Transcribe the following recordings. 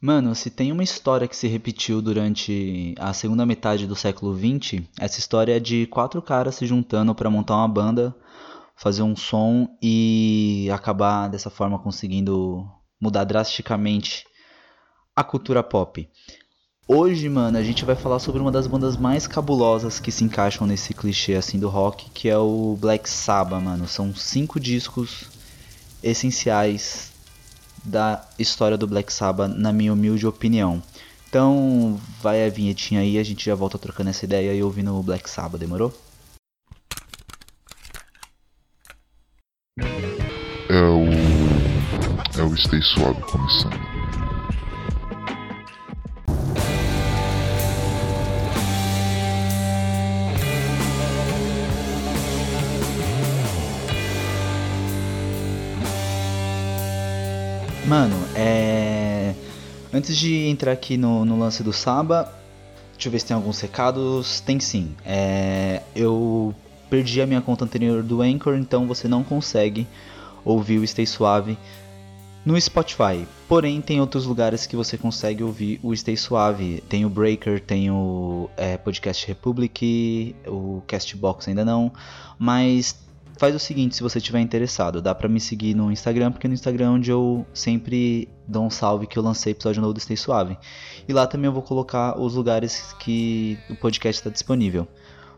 Mano, se tem uma história que se repetiu durante a segunda metade do século XX, essa história é de quatro caras se juntando para montar uma banda, fazer um som e acabar dessa forma conseguindo mudar drasticamente a cultura pop. Hoje, mano, a gente vai falar sobre uma das bandas mais cabulosas que se encaixam nesse clichê assim do rock, que é o Black Sabbath, mano. São cinco discos essenciais da história do Black Sabbath, na minha humilde opinião. Então, vai a vinhetinha aí, a gente já volta trocando essa ideia e ouvindo o Black Sabbath, demorou? É o. É o Stay Suave começando. Mano, é. Antes de entrar aqui no, no lance do Saba, deixa eu ver se tem alguns recados. Tem sim. É... Eu perdi a minha conta anterior do Anchor, então você não consegue ouvir o Stay Suave no Spotify. Porém, tem outros lugares que você consegue ouvir o Stay Suave. Tem o Breaker, tem o é, Podcast Republic, o Castbox ainda não. Mas faz o seguinte, se você estiver interessado, dá para me seguir no Instagram, porque no Instagram é onde eu sempre dou um salve que eu lancei episódio novo do Stay Suave. E lá também eu vou colocar os lugares que o podcast está disponível.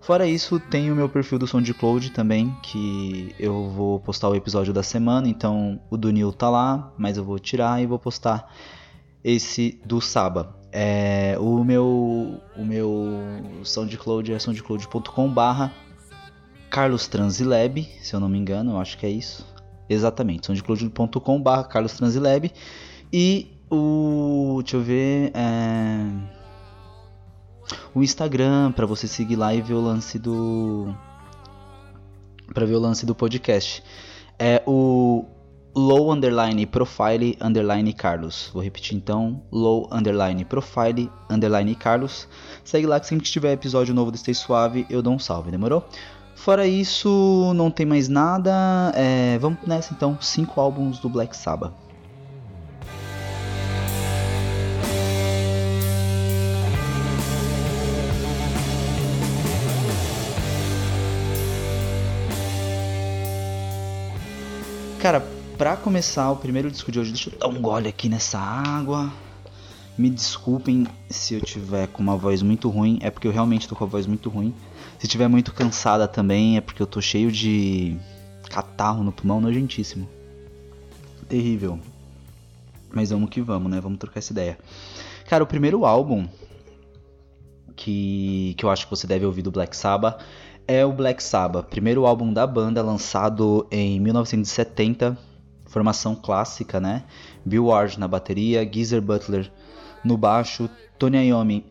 Fora isso, tem o meu perfil do SoundCloud também, que eu vou postar o episódio da semana, então o do Neil tá lá, mas eu vou tirar e vou postar esse do Saba. É, o meu o meu SoundCloud é soundcloud.com barra Carlos Transilab, se eu não me engano, eu acho que é isso. Exatamente, soundcloud.com.br Carlos Transilab. E o. Deixa eu ver. É, o Instagram, para você seguir lá e ver o lance do. Para ver o lance do podcast. É o low underline profile underline Carlos. Vou repetir então, low underline profile underline Carlos. Segue lá que sempre que tiver episódio novo do Stay Suave, eu dou um salve, demorou? Fora isso, não tem mais nada. É, vamos nessa então, cinco álbuns do Black Sabbath. Cara, pra começar o primeiro disco de hoje, deixa eu dar um gole aqui nessa água. Me desculpem se eu tiver com uma voz muito ruim, é porque eu realmente tô com a voz muito ruim. Se tiver muito cansada também, é porque eu tô cheio de catarro no pulmão, nojentíssimo. Terrível. Mas vamos que vamos, né? Vamos trocar essa ideia. Cara, o primeiro álbum que, que eu acho que você deve ouvir do Black Sabbath é o Black Sabbath, primeiro álbum da banda lançado em 1970, formação clássica, né? Bill Ward na bateria, Geezer Butler no baixo, Tony Iommi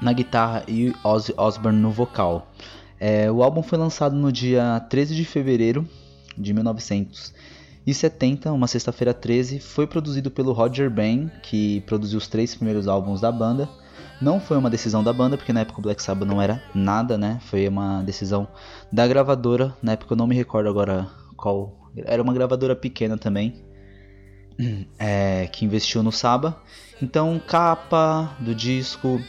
na guitarra e Ozzy Osbourne no vocal. É, o álbum foi lançado no dia 13 de fevereiro de 1970, uma sexta-feira 13. Foi produzido pelo Roger Ben, que produziu os três primeiros álbuns da banda. Não foi uma decisão da banda, porque na época o Black Sabbath não era nada, né? Foi uma decisão da gravadora. Na época eu não me recordo agora qual. Era uma gravadora pequena também, é, que investiu no Saba. Então, capa do disco,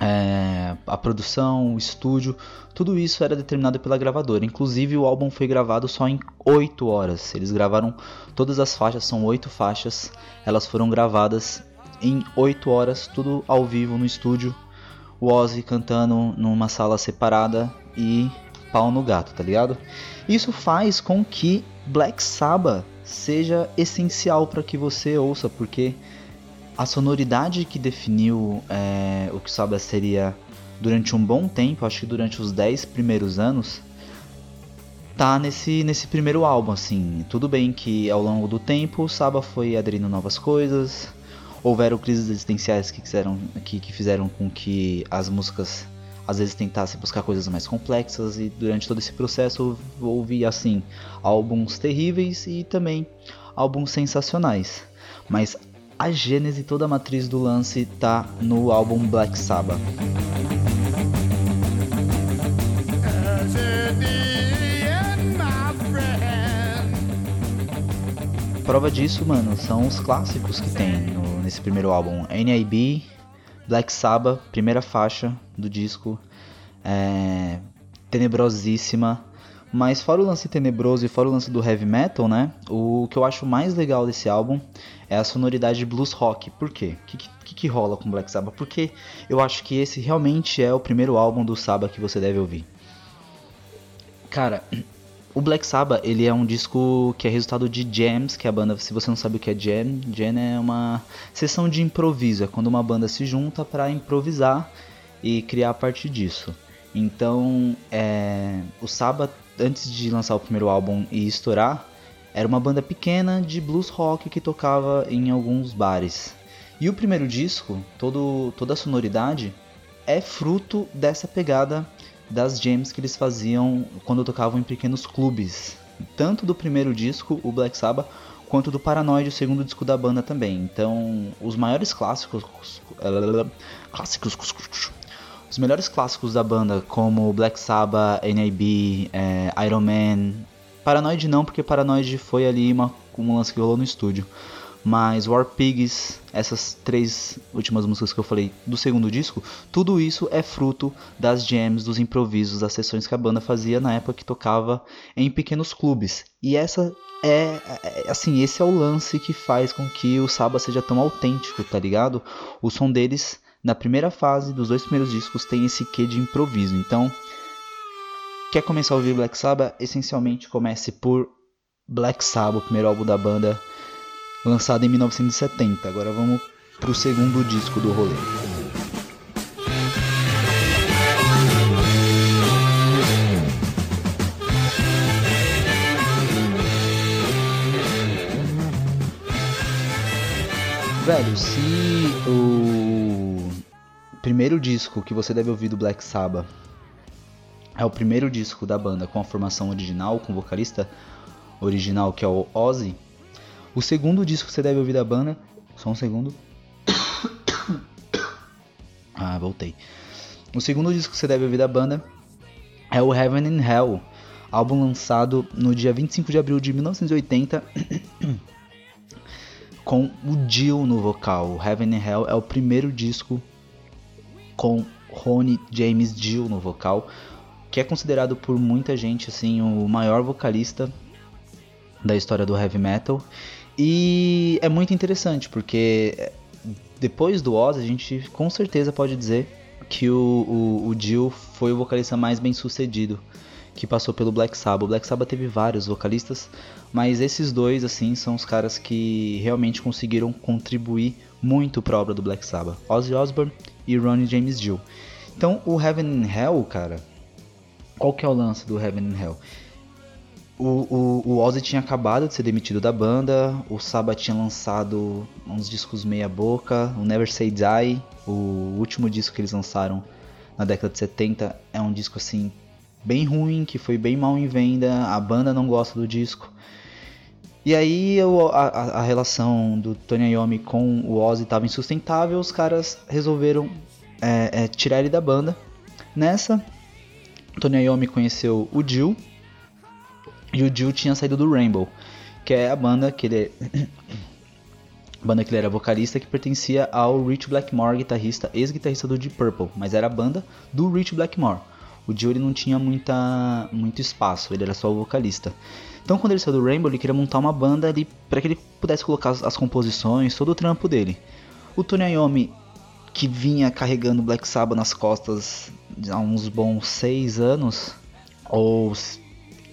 é, a produção, o estúdio, tudo isso era determinado pela gravadora. Inclusive o álbum foi gravado só em 8 horas. Eles gravaram todas as faixas, são 8 faixas. Elas foram gravadas em 8 horas, tudo ao vivo no estúdio. O Ozzy cantando numa sala separada e pau no gato, tá ligado? Isso faz com que Black Sabbath seja essencial para que você ouça, porque a sonoridade que definiu é, o que Sabbath seria durante um bom tempo, acho que durante os 10 primeiros anos, tá nesse, nesse primeiro álbum, assim. Tudo bem que ao longo do tempo o Sabbath foi aderindo novas coisas, houveram crises existenciais que, que, que fizeram com que as músicas às vezes tentassem buscar coisas mais complexas e durante todo esse processo houve assim álbuns terríveis e também álbuns sensacionais. Mas a gênese toda a matriz do lance tá no álbum Black Sabbath. prova disso, mano, são os clássicos que tem no, nesse primeiro álbum. NIB, Black Sabbath, primeira faixa do disco, é, tenebrosíssima. Mas fora o lance tenebroso e fora o lance do heavy metal, né? O que eu acho mais legal desse álbum é a sonoridade blues rock. Por quê? O que, que, que rola com Black Sabbath? Porque eu acho que esse realmente é o primeiro álbum do Sabbath que você deve ouvir. Cara, o Black Sabbath, ele é um disco que é resultado de jams, que é a banda, se você não sabe o que é jam, jam é uma sessão de improviso, é quando uma banda se junta para improvisar e criar a partir disso. Então, é, o Sabbath, antes de lançar o primeiro álbum e estourar, era uma banda pequena de blues rock que tocava em alguns bares. E o primeiro disco, todo, toda a sonoridade, é fruto dessa pegada das jams que eles faziam quando tocavam em pequenos clubes. Tanto do primeiro disco, o Black Sabbath, quanto do Paranoid, o segundo disco da banda também. Então, os maiores clássicos. Clássicos. Os melhores clássicos da banda, como Black Sabbath, NIB, é, Iron Man. Paranoid não, porque Paranoid foi ali uma, um lance que rolou no estúdio. Mas War Pigs, essas três últimas músicas que eu falei do segundo disco, tudo isso é fruto das jams, dos improvisos, das sessões que a banda fazia na época que tocava em pequenos clubes. E essa é, é assim, esse é o lance que faz com que o Saba seja tão autêntico, tá ligado? O som deles na primeira fase dos dois primeiros discos tem esse quê de improviso. Então, quer começar a ouvir Black Sabbath? Essencialmente comece por Black Sabbath, o primeiro álbum da banda lançado em 1970. Agora vamos pro segundo disco do rolê. Velho, se o primeiro disco que você deve ouvir do Black Sabbath é o primeiro disco da banda com a formação original, com o vocalista original que é o Ozzy, o segundo disco que você deve ouvir da banda. Só um segundo. ah, voltei. O segundo disco que você deve ouvir da banda é o Heaven and Hell, álbum lançado no dia 25 de abril de 1980, com o Jill no vocal. Heaven and Hell é o primeiro disco com Ronnie James Dio no vocal, que é considerado por muita gente assim o maior vocalista da história do heavy metal e é muito interessante, porque depois do Oz, a gente com certeza pode dizer que o, o, o Jill foi o vocalista mais bem sucedido que passou pelo Black Sabbath. O Black Sabbath teve vários vocalistas, mas esses dois, assim, são os caras que realmente conseguiram contribuir muito para a obra do Black Sabbath. Ozzy Osbourne e Ronnie James Dio. Então, o Heaven and Hell, cara, qual que é o lance do Heaven and Hell? O, o, o Ozzy tinha acabado de ser demitido da banda, o Saba tinha lançado uns discos meia boca, o Never Say Die, o último disco que eles lançaram na década de 70 é um disco assim bem ruim, que foi bem mal em venda, a banda não gosta do disco. E aí a, a, relação do Tony Iommi com o Ozzy estava insustentável, os caras resolveram é, é, tirar ele da banda. Nessa, Tony Iommi conheceu o Jill, e o Jill tinha saído do Rainbow, que é a banda que ele banda que ele era vocalista que pertencia ao Rich Blackmore, guitarrista, ex-guitarrista do Deep Purple, mas era a banda do Rich Blackmore. O Jill ele não tinha muita, muito espaço, ele era só o vocalista. Então quando ele saiu do Rainbow, ele queria montar uma banda ali para que ele pudesse colocar as, as, composições, todo o trampo dele. O Tony Iommi, que vinha carregando Black Sabbath nas costas há uns bons seis anos, ou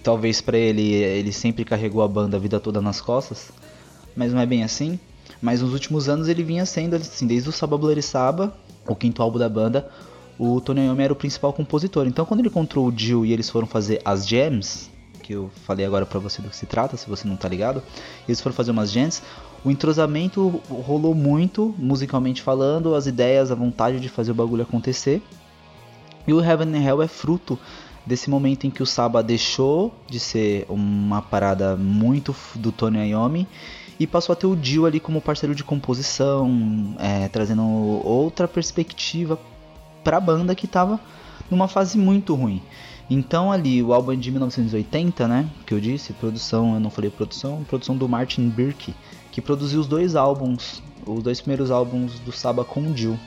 talvez para ele ele sempre carregou a banda a vida toda nas costas, mas não é bem assim. Mas nos últimos anos ele vinha sendo assim, desde o Saba Bloody Saba, o quinto álbum da banda, o Tony Iommi era o principal compositor. Então quando ele encontrou o Jill e eles foram fazer as jams, que eu falei agora para você do que se trata, se você não tá ligado, eles foram fazer umas jams, o entrosamento rolou muito, musicalmente falando, as ideias, a vontade de fazer o bagulho acontecer. E o Heaven and Hell é fruto desse momento em que o Saba deixou de ser uma parada muito do Tony Iommi e passou a ter o Dio ali como parceiro de composição, é, trazendo outra perspectiva para a banda que estava numa fase muito ruim. Então ali, o álbum é de 1980, né, que eu disse, produção, eu não falei produção, produção do Martin Birk, que produziu os dois álbuns, os dois primeiros álbuns do Saba com o Jill.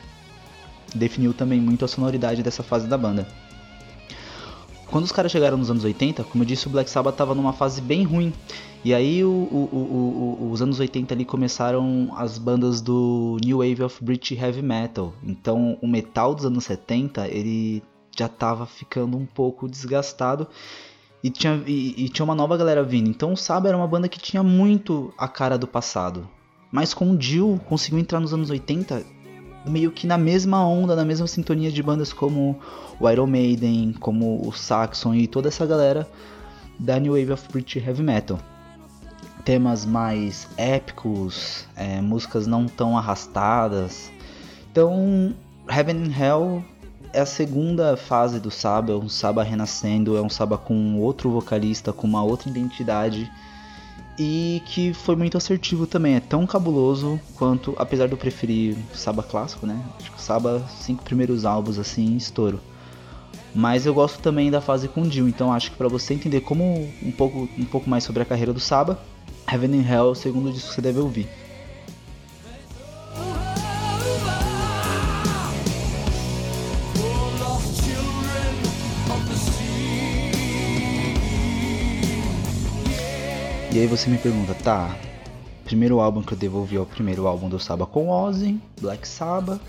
Definiu também muito a sonoridade dessa fase da banda. Quando os caras chegaram nos anos 80, como eu disse, o Black Sabbath estava numa fase bem ruim. E aí o, o, o, os anos 80 ali começaram as bandas do New Wave of British Heavy Metal. Então o metal dos anos 70 ele já estava ficando um pouco desgastado e tinha, e, e, tinha uma nova galera vindo. Então o Saba era uma banda que tinha muito a cara do passado. Mas com o Jill conseguiu entrar nos anos 80 meio que na mesma onda, na mesma sintonia de bandas como o Iron Maiden, como o Saxon e toda essa galera da New Wave of British Heavy Metal. Temas mais épicos, é, músicas não tão arrastadas. Então, Heaven and Hell é a segunda fase do Saba, é um Saba renascendo, é um Saba com outro vocalista, com uma outra identidade e que foi muito assertivo também. É tão cabuloso quanto, apesar de eu preferir Saba clássico, né? Acho que Saba, cinco primeiros álbuns assim, estouro. Mas eu gosto também da fase com Jill, então acho que para você entender como um pouco, um pouco mais sobre a carreira do Saba, Heaven and Hell é o segundo disco que você deve ouvir. E aí você me pergunta, tá, primeiro álbum que eu devolvi é o primeiro álbum do Saba com Ozzy, Black Sabbath.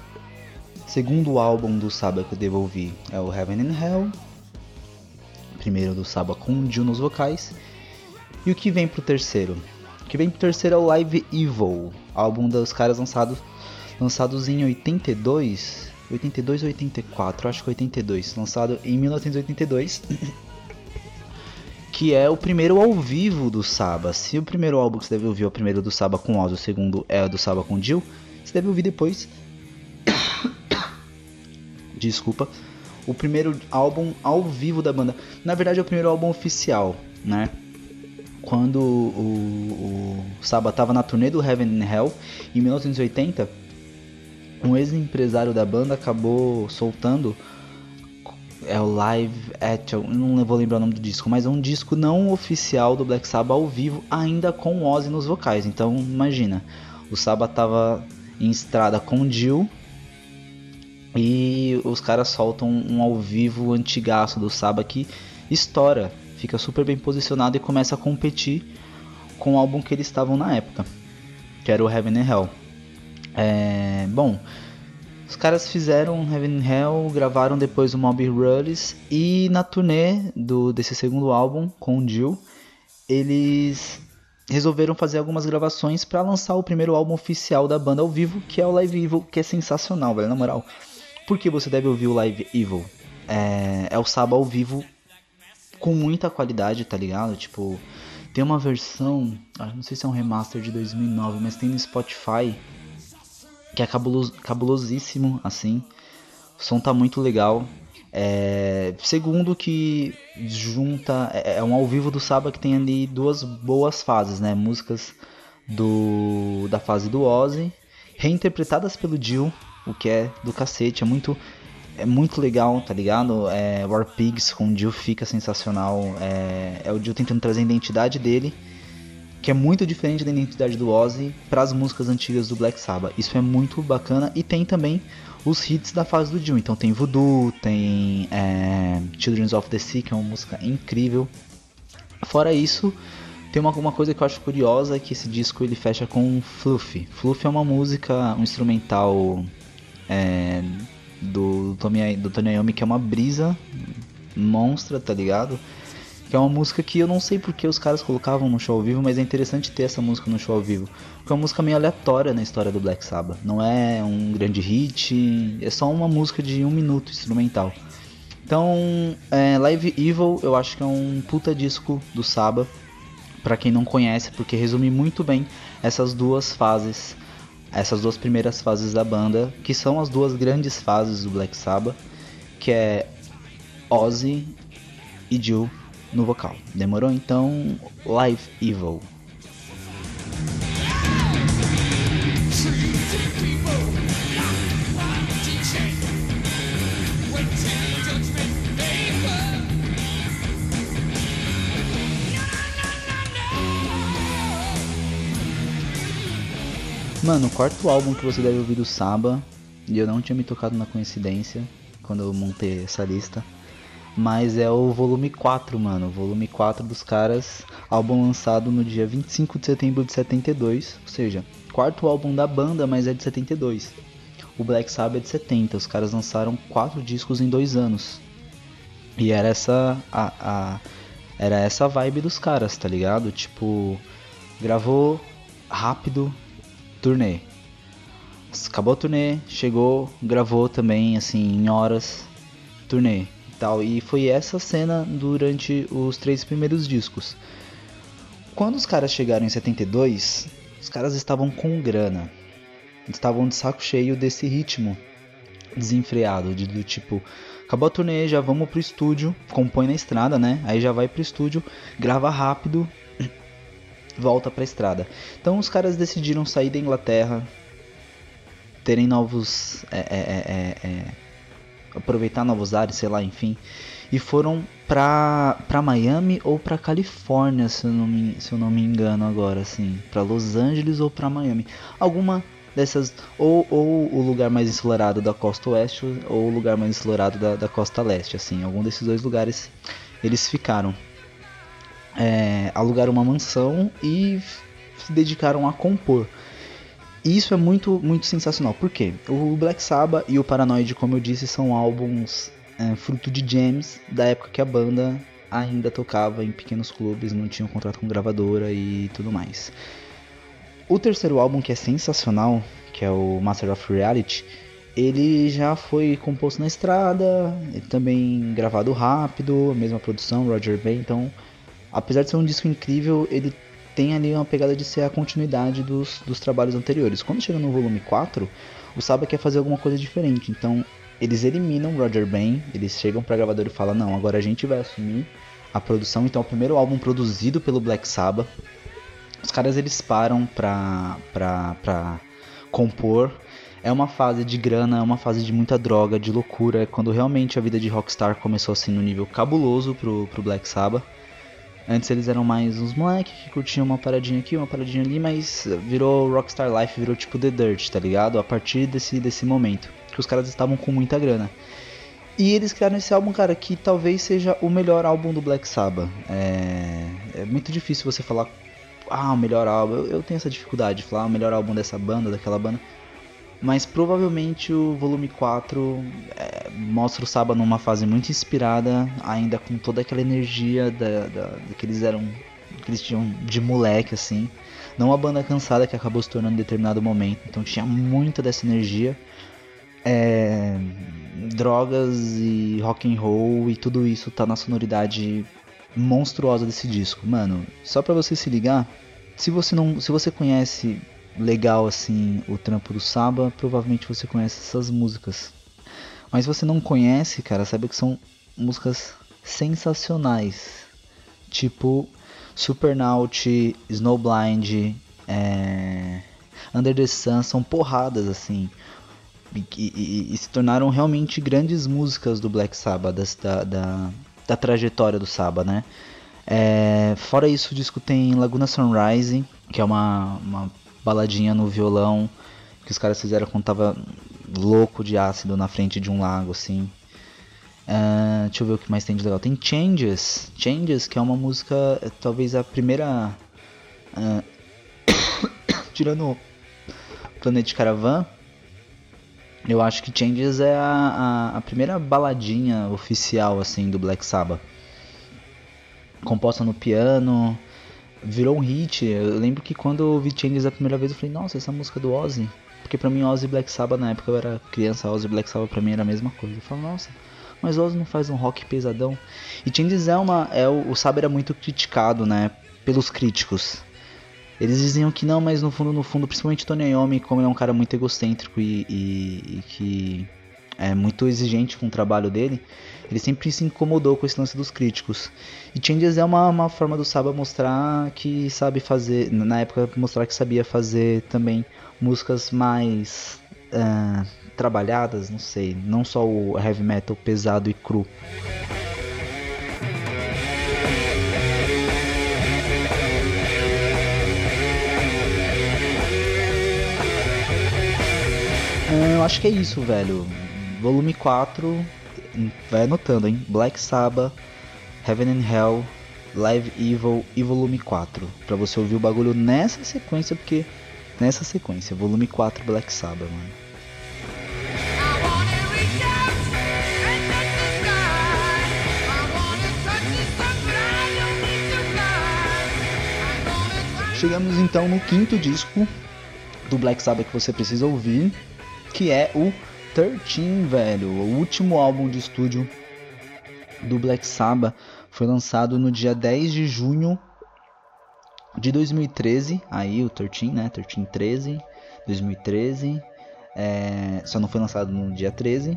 Segundo álbum do Saba que eu devolvi é o Heaven and Hell. Primeiro do Saba com Jill nos vocais. E o que vem pro terceiro? O que vem pro terceiro é o Live Evil, álbum dos caras lançados lançados em 82, 82 ou 84, acho que 82, lançado em 1982. que é o primeiro ao vivo do Saba. Se o primeiro álbum que você deve ouvir é o primeiro do Saba com Oz, o segundo é o do Saba com Jill, você deve ouvir depois. Desculpa. O primeiro álbum ao vivo da banda. Na verdade é o primeiro álbum oficial, né? Quando o, o Saba estava na turnê do Heaven and Hell em 1980, um ex-empresário da banda acabou soltando é o Live eu não vou lembrar o nome do disco, mas é um disco não oficial do Black Sabbath ao vivo, ainda com Ozzy nos vocais. Então, imagina, o Sabbath tava em estrada com Jill e os caras soltam um ao vivo antigaço do Sabbath que estoura, fica super bem posicionado e começa a competir com o álbum que eles estavam na época, que era o Heaven and Hell. É, bom, os caras fizeram Heaven Hell, gravaram depois o Mob Rules e na turnê do, desse segundo álbum com o Jill, eles resolveram fazer algumas gravações para lançar o primeiro álbum oficial da banda ao vivo, que é o Live Evil, que é sensacional, velho, na moral. Por que você deve ouvir o Live Evil? É, é o Saba ao vivo com muita qualidade, tá ligado? Tipo, tem uma versão, ah, não sei se é um remaster de 2009, mas tem no Spotify que é cabulos, cabulosíssimo, assim. O som tá muito legal. É, segundo que junta é, é, um ao vivo do Saba que tem ali duas boas fases, né? Músicas do da fase do Ozzy, reinterpretadas pelo Jill, o que é do cacete, é muito é muito legal, tá ligado? É, War Pigs com o Jill fica sensacional. É, é o Jill tentando trazer a identidade dele que é muito diferente da identidade do Ozzy para as músicas antigas do Black Sabbath. Isso é muito bacana e tem também os hits da fase do Jill. Então tem Voodoo, tem é, Children of the Sea, que é uma música incrível. Fora isso, tem uma, uma coisa que eu acho curiosa que esse disco ele fecha com Fluffy. Fluffy é uma música, um instrumental é, do, do Tony Iommi que é uma brisa monstra, tá ligado? Que é uma música que eu não sei porque os caras colocavam no show ao vivo, mas é interessante ter essa música no show ao vivo. Porque é uma música meio aleatória na história do Black Sabbath. Não é um grande hit, é só uma música de um minuto instrumental. Então, é, Live Evil eu acho que é um puta disco do Sabbath. Pra quem não conhece, porque resume muito bem essas duas fases, essas duas primeiras fases da banda, que são as duas grandes fases do Black Sabbath, que é Ozzy e Jill no vocal. Demorou então Live Evil. Mano, o quarto álbum que você deve ouvir do Saba, e eu não tinha me tocado na coincidência quando eu montei essa lista, mas é o volume 4, mano. O volume 4 dos caras, álbum lançado no dia 25 de setembro de 72, ou seja, quarto álbum da banda, mas é de 72. O Black Sabbath é de 70, os caras lançaram quatro discos em dois anos. E era essa a, a era essa vibe dos caras, tá ligado? Tipo, gravou rápido, turnê. Acabou a turnê, chegou, gravou também assim em horas, turnê tal. E foi essa cena durante os três primeiros discos. Quando os caras chegaram em 72, os caras estavam com grana. Estavam de saco cheio desse ritmo desenfreado, de, do tipo, acabou a turnê, já vamos pro estúdio, compõe na estrada, né? Aí já vai pro estúdio, grava rápido, volta pra estrada. Então os caras decidiram sair da Inglaterra, terem novos. É, é, é, é, é aproveitar novos ares, sei lá, enfim. E foram pra, pra Miami ou pra Califórnia, se eu, não me, se eu não me engano agora, assim. Pra Los Angeles ou pra Miami. Alguma dessas. Ou, ou o lugar mais ensolarado da costa oeste ou o lugar mais ensolarado da, da costa leste, assim. Algum desses dois lugares eles ficaram. É, alugaram uma mansão e se dedicaram a compor. E isso é muito, muito sensacional. Por quê? O Black Sabbath e o Paranoid, como eu disse, são álbuns é, fruto de jams da época que a banda ainda tocava em pequenos clubes, não tinha um contrato com gravadora e tudo mais. O terceiro álbum, que é sensacional, que é o Master of Reality, ele já foi composto na estrada, também gravado rápido, a mesma produção, Roger Bay, então, apesar de ser um disco incrível, ele tem ali uma pegada de ser a continuidade dos, dos trabalhos anteriores. Quando chega no volume 4, o Saba quer fazer alguma coisa diferente, então eles eliminam Roger Bain, eles chegam pra gravadora e falam, não, agora a gente vai assumir a produção, então é o primeiro álbum produzido pelo Black Sabbath. Os caras eles param pra, pra, pra compor. É uma fase de grana, é uma fase de muita droga, de loucura. É quando realmente a vida de rockstar começou assim no nível cabuloso pro, pro Black Sabbath. Antes eles eram mais uns moleques que curtiam uma paradinha aqui, uma paradinha ali, mas virou Rockstar Life, virou tipo The Dirt, tá ligado? A partir desse, desse momento, que os caras estavam com muita grana. E eles criaram esse álbum, cara, que talvez seja o melhor álbum do Black Sabbath. É, é muito difícil você falar, ah, o melhor álbum. Eu, eu tenho essa dificuldade de falar ah, o melhor álbum dessa banda, daquela banda. Mas provavelmente o volume 4 é, mostra o Saba numa fase muito inspirada, ainda com toda aquela energia da, da, da, que eles eram. que eles tinham de moleque, assim. Não uma banda cansada que acabou se tornando em determinado momento. Então tinha muita dessa energia. É, drogas e rock and roll e tudo isso tá na sonoridade monstruosa desse disco. Mano, só pra você se ligar, se você não. Se você conhece legal assim o trampo do Saba, provavelmente você conhece essas músicas. Mas você não conhece, cara, sabe que são músicas sensacionais. Tipo Supernaut, Snowblind, é... Under the Sun, são porradas assim. E, e, e, se tornaram realmente grandes músicas do Black Sabbath, da, da, da trajetória do Sabbath, né? É, fora isso, o disco tem Laguna Sunrise, que é uma, uma baladinha no violão que os caras fizeram quando tava louco de ácido na frente de um lago, assim. Uh, deixa eu ver o que mais tem de legal. Tem Changes. Changes, que é uma música, é, talvez a primeira. Uh, tirando Planet Caravan, eu acho que Changes é a, a, a, primeira baladinha oficial assim do Black Sabbath. Composta no piano, virou um hit. Eu lembro que quando eu ouvi Changes a primeira vez eu falei, nossa, essa música do Ozzy. Porque pra mim Ozzy e Black Sabbath na época eu era criança, Ozzy e Black Sabbath pra mim era a mesma coisa. Eu falo, nossa, mas Ozzy não faz um rock pesadão. E Changes é uma. É, o, o Sabbath era muito criticado, né? Pelos críticos. Eles diziam que não, mas no fundo, no fundo, principalmente Tony Iommi, como ele é um cara muito egocêntrico e, e, e que é muito exigente com o trabalho dele, ele sempre se incomodou com esse lance dos críticos. E Changes é uma, uma forma do Saba mostrar que sabe fazer, na época mostrar que sabia fazer também músicas mais uh, trabalhadas, não sei, não só o heavy metal pesado e cru. É, eu acho que é isso, velho. Volume 4, vai anotando, hein? Black Sabbath, Heaven and Hell, Live Evil e Volume 4. Pra você ouvir o bagulho nessa sequência, porque nessa sequência, Volume 4 Black Sabbath, mano. Chegamos então no quinto disco do Black Sabbath que você precisa ouvir, que é o 13, velho, o último álbum de estúdio do Black Sabbath foi lançado no dia 10 de junho de 2013. Aí o 13, né? 13 13, 2013. É, só não foi lançado no dia 13.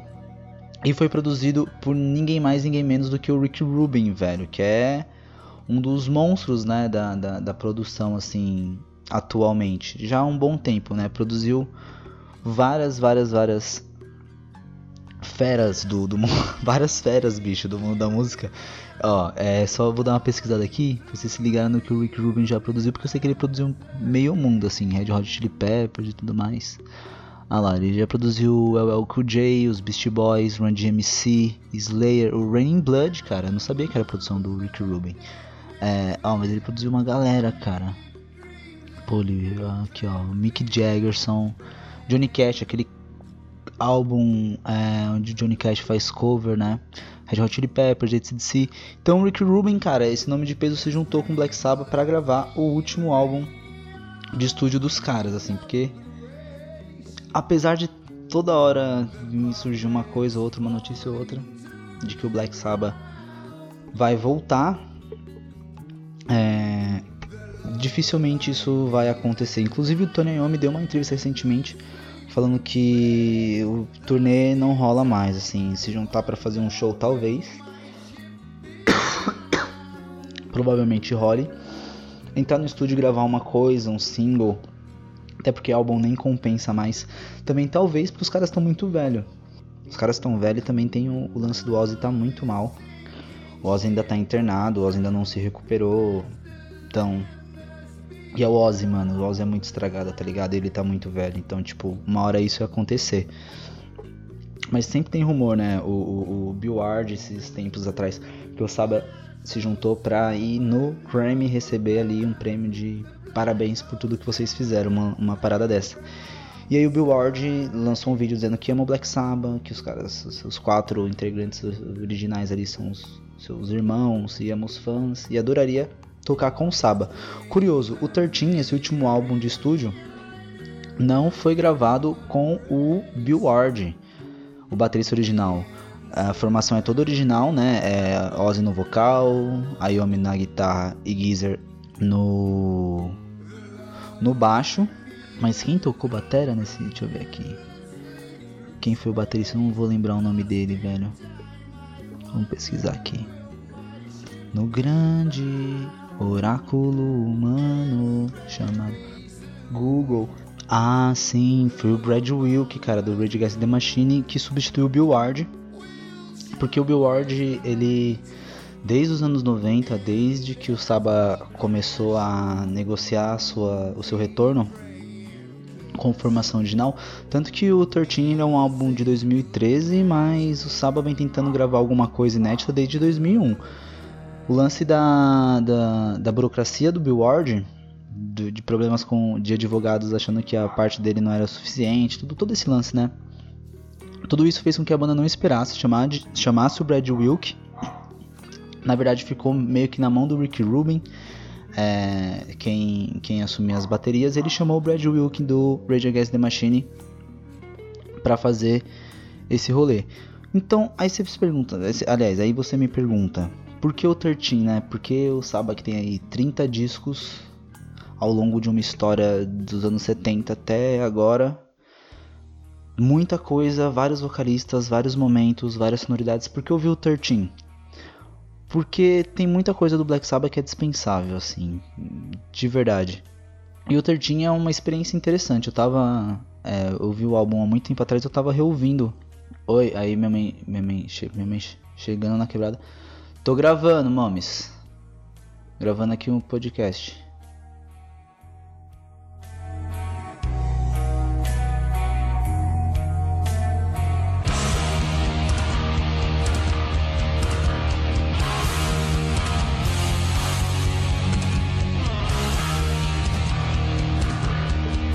E foi produzido por ninguém mais, ninguém menos do que o Rick Rubin, velho, que é um dos monstros, né, da, da, da produção, assim, atualmente. Já há um bom tempo, né? Produziu várias, várias, várias feras do, do várias feras, bicho, do mundo da música. Ó, é só vou dar uma pesquisada aqui, pra vocês se ligarem no que o Rick Rubin já produziu, porque eu sei que ele produziu meio mundo, assim, Red Hot Chili Peppers e tudo mais. Ah lá, ele já produziu o Cool J, os Beastie Boys, Run DMC, Slayer, o Raining Blood, cara, eu não sabia que era produção do Rick Rubin. É, ó, mas ele produziu uma galera, cara. Pô, aqui ó, Mick Jaggerson, Johnny Cash, aquele álbum é, onde Johnny Cash faz cover, né? Red Hot Chili Peppers, ACDC. Então Rick Rubin, cara, esse nome de peso se juntou com Black Sabbath para gravar o último álbum de estúdio dos caras, assim, porque apesar de toda hora me surgir uma coisa ou outra, uma notícia ou outra, de que o Black Sabbath vai voltar, é, dificilmente isso vai acontecer. Inclusive o Tony Iommi deu uma entrevista recentemente falando que o turnê não rola mais, assim, se juntar para fazer um show talvez. Provavelmente role. Entrar no estúdio gravar uma coisa, um single. Até porque álbum nem compensa mais. Também talvez porque os caras estão muito velho. Os caras estão velhos e também tem o, o, lance do Ozzy tá muito mal. O Ozzy ainda tá internado, o Ozzy ainda não se recuperou. Então, e é o Ozzy, mano. O Ozzy é muito estragado, tá ligado? Ele tá muito velho. Então, tipo, uma hora isso ia acontecer. Mas sempre tem rumor, né? O, o, o Bill Ward, esses tempos atrás, que o Saba se juntou pra ir no Grammy receber ali um prêmio de parabéns por tudo que vocês fizeram, uma, uma parada dessa. E aí o Bill Ward lançou um vídeo dizendo que ama o Black Sabbath, que os caras, os quatro integrantes originais ali são os seus irmãos e ama os fãs e adoraria tocar com o Saba. Curioso, o 13, esse último álbum de estúdio, não foi gravado com o Bill Ward, o baterista original. A formação é toda original, né? É Ozzy no vocal, Ayomi na guitarra e Geezer no no baixo. Mas quem tocou bateria nesse, deixa eu ver aqui. Quem foi o baterista? Não vou lembrar o nome dele, velho. Vamos pesquisar aqui. No grande Oráculo humano chamado Google. Ah, sim, foi o Brad Wilk, cara, do Rage Against the Machine, que substituiu o Bill Ward. Porque o Bill Ward, ele desde os anos 90, desde que o Saba começou a negociar sua, o seu retorno com formação original, tanto que o 13 é um álbum de 2013, mas o Saba vem tentando gravar alguma coisa inédita desde 2001. O lance da, da, da burocracia do Bill Ward, de problemas com de advogados achando que a parte dele não era suficiente, tudo, todo esse lance, né? Tudo isso fez com que a banda não esperasse chamar de, chamasse o Brad Wilk. Na verdade, ficou meio que na mão do Rick Rubin, é, quem, quem assumiu as baterias. Ele chamou o Brad Wilk do Rage Against the Machine para fazer esse rolê. Então, aí você se pergunta, aliás, aí você me pergunta, por que o 13, né? Porque o Saba que tem aí 30 discos ao longo de uma história dos anos 70 até agora. Muita coisa, vários vocalistas, vários momentos, várias sonoridades. Por que eu vi o 13? Porque tem muita coisa do Black Sabbath que é dispensável, assim, de verdade. E o 13 é uma experiência interessante. Eu tava. É, eu vi o álbum há muito tempo atrás, eu tava reouvindo. Oi, aí minha mãe, minha mãe, minha mãe chegando na quebrada. Tô gravando, mames. Gravando aqui um podcast.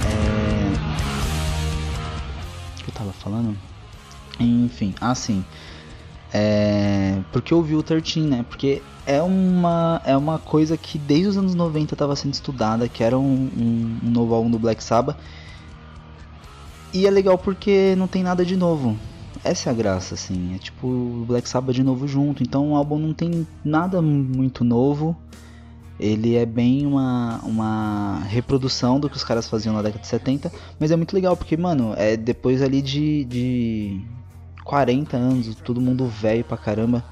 É, o que eu tava falando? Enfim, assim. Ah, é, porque eu vi o 13, né? Porque é uma, é uma coisa que desde os anos 90 estava sendo estudada, que era um, um, um, novo álbum do Black Sabbath. E é legal porque não tem nada de novo. Essa é a graça, assim. É tipo o Black Sabbath de novo junto. Então o álbum não tem nada muito novo. Ele é bem uma, uma reprodução do que os caras faziam na década de 70. Mas é muito legal porque, mano, é depois ali de, de 40 anos, todo mundo velho pra caramba,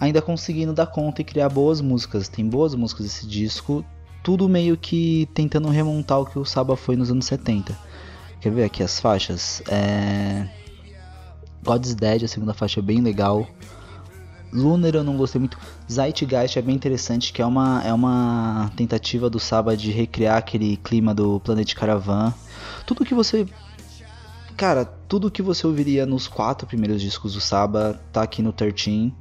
ainda conseguindo dar conta e criar boas músicas. Tem boas músicas esse disco, tudo meio que tentando remontar o que o Saba foi nos anos 70. Quer ver aqui as faixas? É... God's Dead, a segunda faixa é bem legal. Lunar eu não gostei muito. Zeitgeist é bem interessante, que é uma, é uma tentativa do Saba de recriar aquele clima do Planet Caravan. Tudo que você Cara, tudo que você ouviria nos quatro primeiros discos do Saba tá aqui no 13.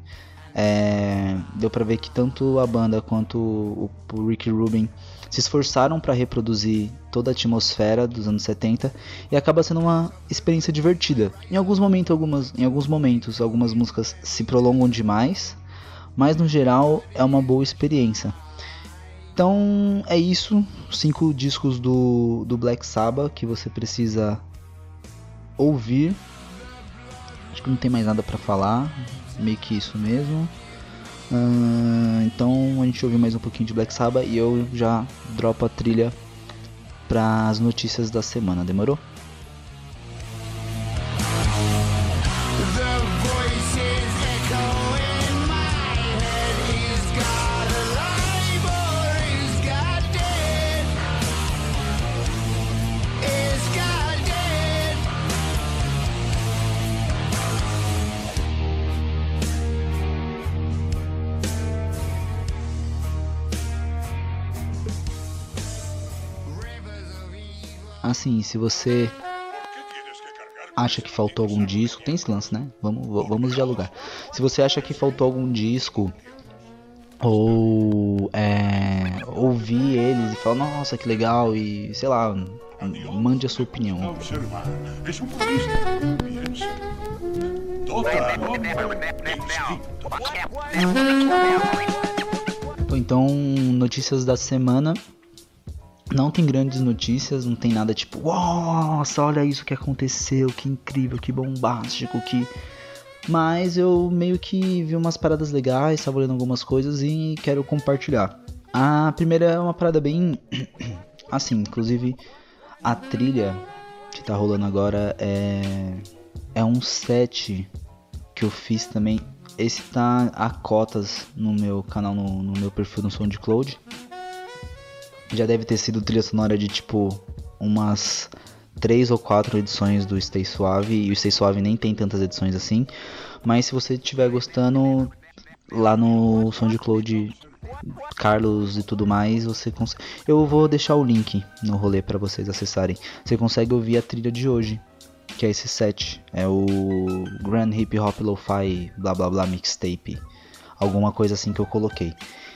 É, deu pra ver que tanto a banda quanto o, o Rick Rubin se esforçaram para reproduzir toda a atmosfera dos anos 70 e acaba sendo uma experiência divertida. Em alguns momentos, algumas, em alguns momentos, algumas músicas se prolongam demais, mas no geral é uma boa experiência. Então é isso, cinco discos do, do Black Sabbath que você precisa ouvir. Acho que não tem mais nada para falar. Meio que isso mesmo. Uh, então a gente ouve mais um pouquinho de Black Sabbath e eu já dropo a trilha para as notícias da semana. Demorou? Assim, se você acha que faltou algum disco, tem esse lance, né? Vamos, vamos dialogar. Se você acha que faltou algum disco ou é, ouvir eles e falar, nossa, que legal, e sei lá, mande a sua opinião. Então, notícias da semana não tem grandes notícias, não tem nada tipo, nossa, olha isso que aconteceu, que incrível, que bombástico, que. Mas eu meio que vi umas paradas legais, estava lendo algumas coisas e quero compartilhar. A primeira é uma parada bem. assim, inclusive a trilha que tá rolando agora é. É um set que eu fiz também. Esse tá a cotas no meu canal, no, no meu perfil no SoundCloud já deve ter sido trilha sonora de tipo umas três ou quatro edições do Stay Suave e o Stay Suave nem tem tantas edições assim. Mas se você estiver gostando lá no SoundCloud Carlos e tudo mais, você consegue. Eu vou deixar o link no rolê para vocês acessarem. Você consegue ouvir a trilha de hoje, que é esse set, é o Grand Hip Hop Lo-Fi blá blá blá mixtape, alguma coisa assim que eu coloquei.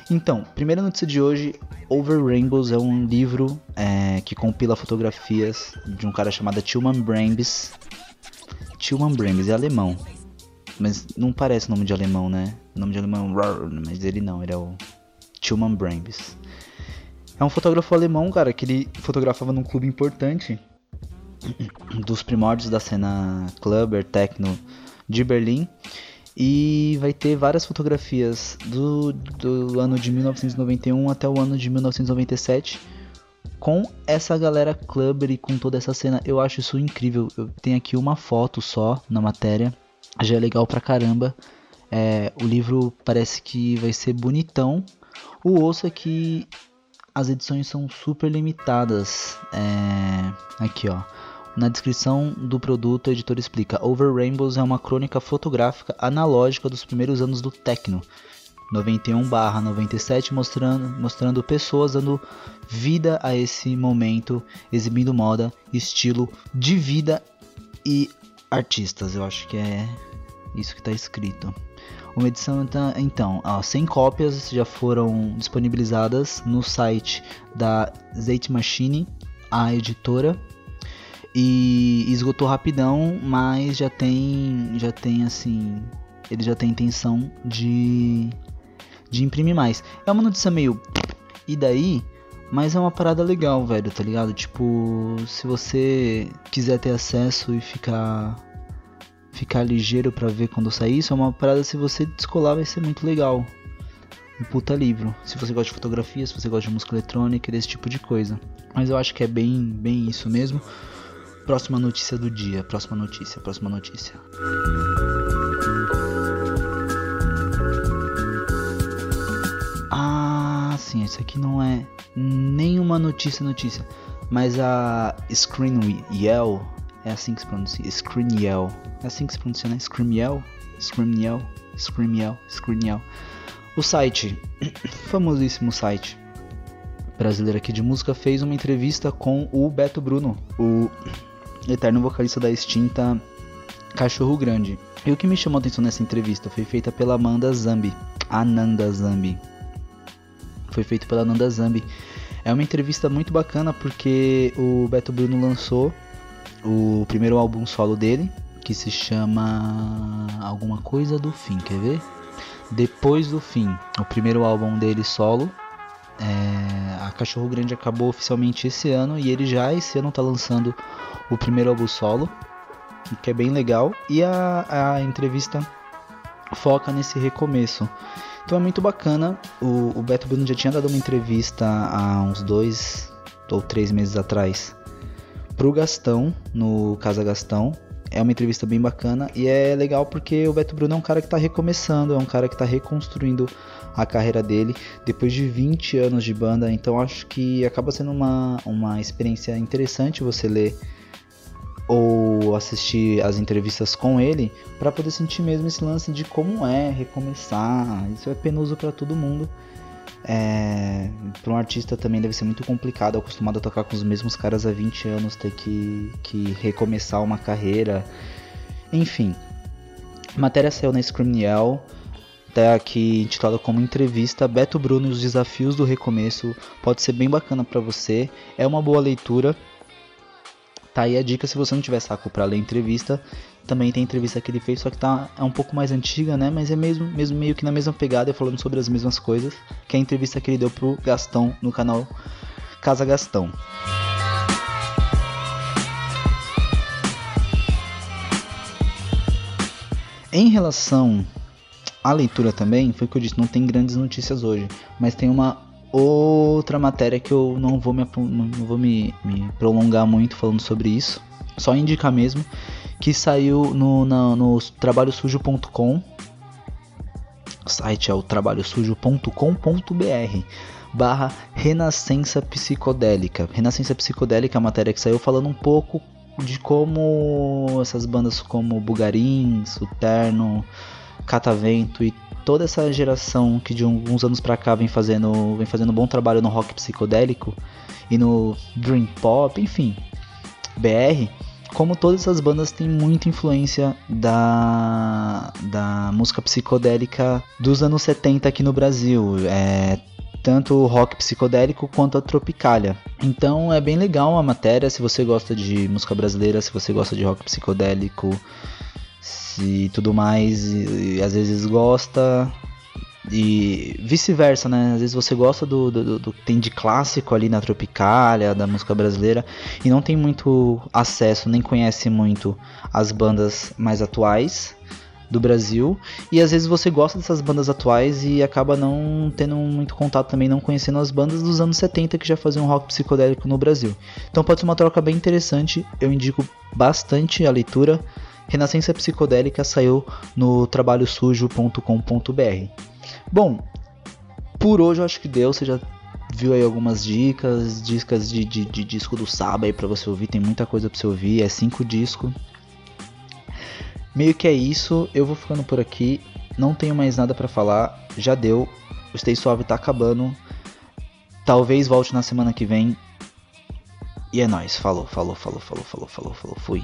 Então, primeira notícia de hoje: Over Rainbows é um livro é, que compila fotografias de um cara chamado Tilman Brambis. Tilman Brambis é alemão, mas não parece nome de alemão, né? nome de alemão, mas ele não, ele é o Tilman Brambis. É um fotógrafo alemão, cara, que ele fotografava num clube importante dos primórdios da cena clubber, techno de Berlim. E vai ter várias fotografias do, do ano de 1991 até o ano de 1997 com essa galera clubber e com toda essa cena. Eu acho isso incrível. Eu tenho aqui uma foto só na matéria, já é legal pra caramba. É, o livro parece que vai ser bonitão. O osso é que as edições são super limitadas. É, aqui ó. Na descrição do produto, o editor explica: Over Rainbows é uma crônica fotográfica analógica dos primeiros anos do techno, 91/97, mostrando, mostrando pessoas dando vida a esse momento, exibindo moda, estilo de vida e artistas. Eu acho que é isso que está escrito. Uma edição então, ó, 100 cópias já foram disponibilizadas no site da Zeit Machine, a editora e esgotou rapidão, mas já tem, já tem assim, ele já tem intenção de de imprimir mais. É uma notícia meio e daí, mas é uma parada legal, velho, tá ligado? Tipo, se você quiser ter acesso e ficar ficar ligeiro para ver quando sair isso, é uma parada se você descolar vai ser muito legal. Um puta livro. Se você gosta de fotografia, se você gosta de música eletrônica, desse tipo de coisa. Mas eu acho que é bem, bem isso mesmo. Próxima notícia do dia, próxima notícia, próxima notícia. Ah, sim, isso aqui não é nenhuma notícia notícia, mas a Screen Yell, é assim que se pronuncia, Screen Yell, é assim que se pronuncia, né? Scream Yell, Scream Yell, Scream Yell, Scream Yell. O site, famosíssimo site brasileiro aqui de música, fez uma entrevista com o Beto Bruno, o eterno vocalista da extinta Cachorro Grande. E o que me chamou a atenção nessa entrevista foi feita pela Amanda Zambi. Ananda Zambi. Foi feito pela Ananda Zambi. É uma entrevista muito bacana porque o Beto Bruno lançou o primeiro álbum solo dele, que se chama Alguma Coisa do Fim, quer ver? Depois do Fim, o primeiro álbum dele solo. É, a Cachorro Grande acabou oficialmente esse ano e ele já esse ano tá lançando o primeiro álbum solo, que é bem legal, e a, a entrevista foca nesse recomeço. Então é muito bacana. O, o Beto Bruno já tinha dado uma entrevista há uns dois ou três meses atrás pro Gastão, no Casa Gastão. É uma entrevista bem bacana e é legal porque o Beto Bruno é um cara que está recomeçando, é um cara que está reconstruindo a carreira dele depois de 20 anos de banda. Então acho que acaba sendo uma, uma experiência interessante você ler ou assistir as entrevistas com ele para poder sentir mesmo esse lance de como é recomeçar. Isso é penoso para todo mundo. É, para um artista também deve ser muito complicado, acostumado a tocar com os mesmos caras há 20 anos, ter que, que recomeçar uma carreira. Enfim, a matéria saiu na Screamiel, até aqui intitulada como entrevista Beto Bruno e os desafios do recomeço. Pode ser bem bacana para você, é uma boa leitura. Tá aí a dica se você não tiver saco para ler entrevista. Também tem entrevista que ele fez, só que tá é um pouco mais antiga, né? Mas é mesmo, mesmo meio que na mesma pegada, falando sobre as mesmas coisas. Que é a entrevista que ele deu pro Gastão no canal Casa Gastão. Em relação à leitura também, foi o que eu disse, não tem grandes notícias hoje, mas tem uma outra matéria que eu não vou me, não vou me, me prolongar muito falando sobre isso, só indicar mesmo que saiu no, no, no trabalhosujo.com. O site é o trabalhosujo.com.br barra Renascença Psicodélica. Renascença Psicodélica é a matéria que saiu falando um pouco de como essas bandas como Bugarins, o Terno, Catavento e toda essa geração que de alguns anos para cá vem fazendo, vem fazendo um bom trabalho no rock psicodélico e no dream pop, enfim, BR, como todas essas bandas têm muita influência da, da música psicodélica dos anos 70 aqui no Brasil. É, tanto o rock psicodélico quanto a tropicália. Então é bem legal a matéria, se você gosta de música brasileira, se você gosta de rock psicodélico, e tudo mais, e, e às vezes gosta, e vice-versa, né? Às vezes você gosta do, do, do, que tem de clássico ali na Tropicália, da música brasileira, e não tem muito acesso, nem conhece muito as bandas mais atuais do Brasil. E às vezes você gosta dessas bandas atuais e acaba não tendo muito contato também, não conhecendo as bandas dos anos 70 que já faziam rock psicodélico no Brasil. Então pode ser uma troca bem interessante, eu indico bastante a leitura. Renascença Psicodélica saiu no trabalhosujo.com.br. Bom, por hoje eu acho que deu. Você já viu aí algumas dicas, dicas de, de, de disco do Saba aí pra você ouvir. Tem muita coisa pra você ouvir. É cinco discos. Meio que é isso. Eu vou ficando por aqui. Não tenho mais nada para falar. Já deu. O Stay Suave tá acabando. Talvez volte na semana que vem. E é nóis. Falou, falou, falou, falou, falou, falou, falou. Fui.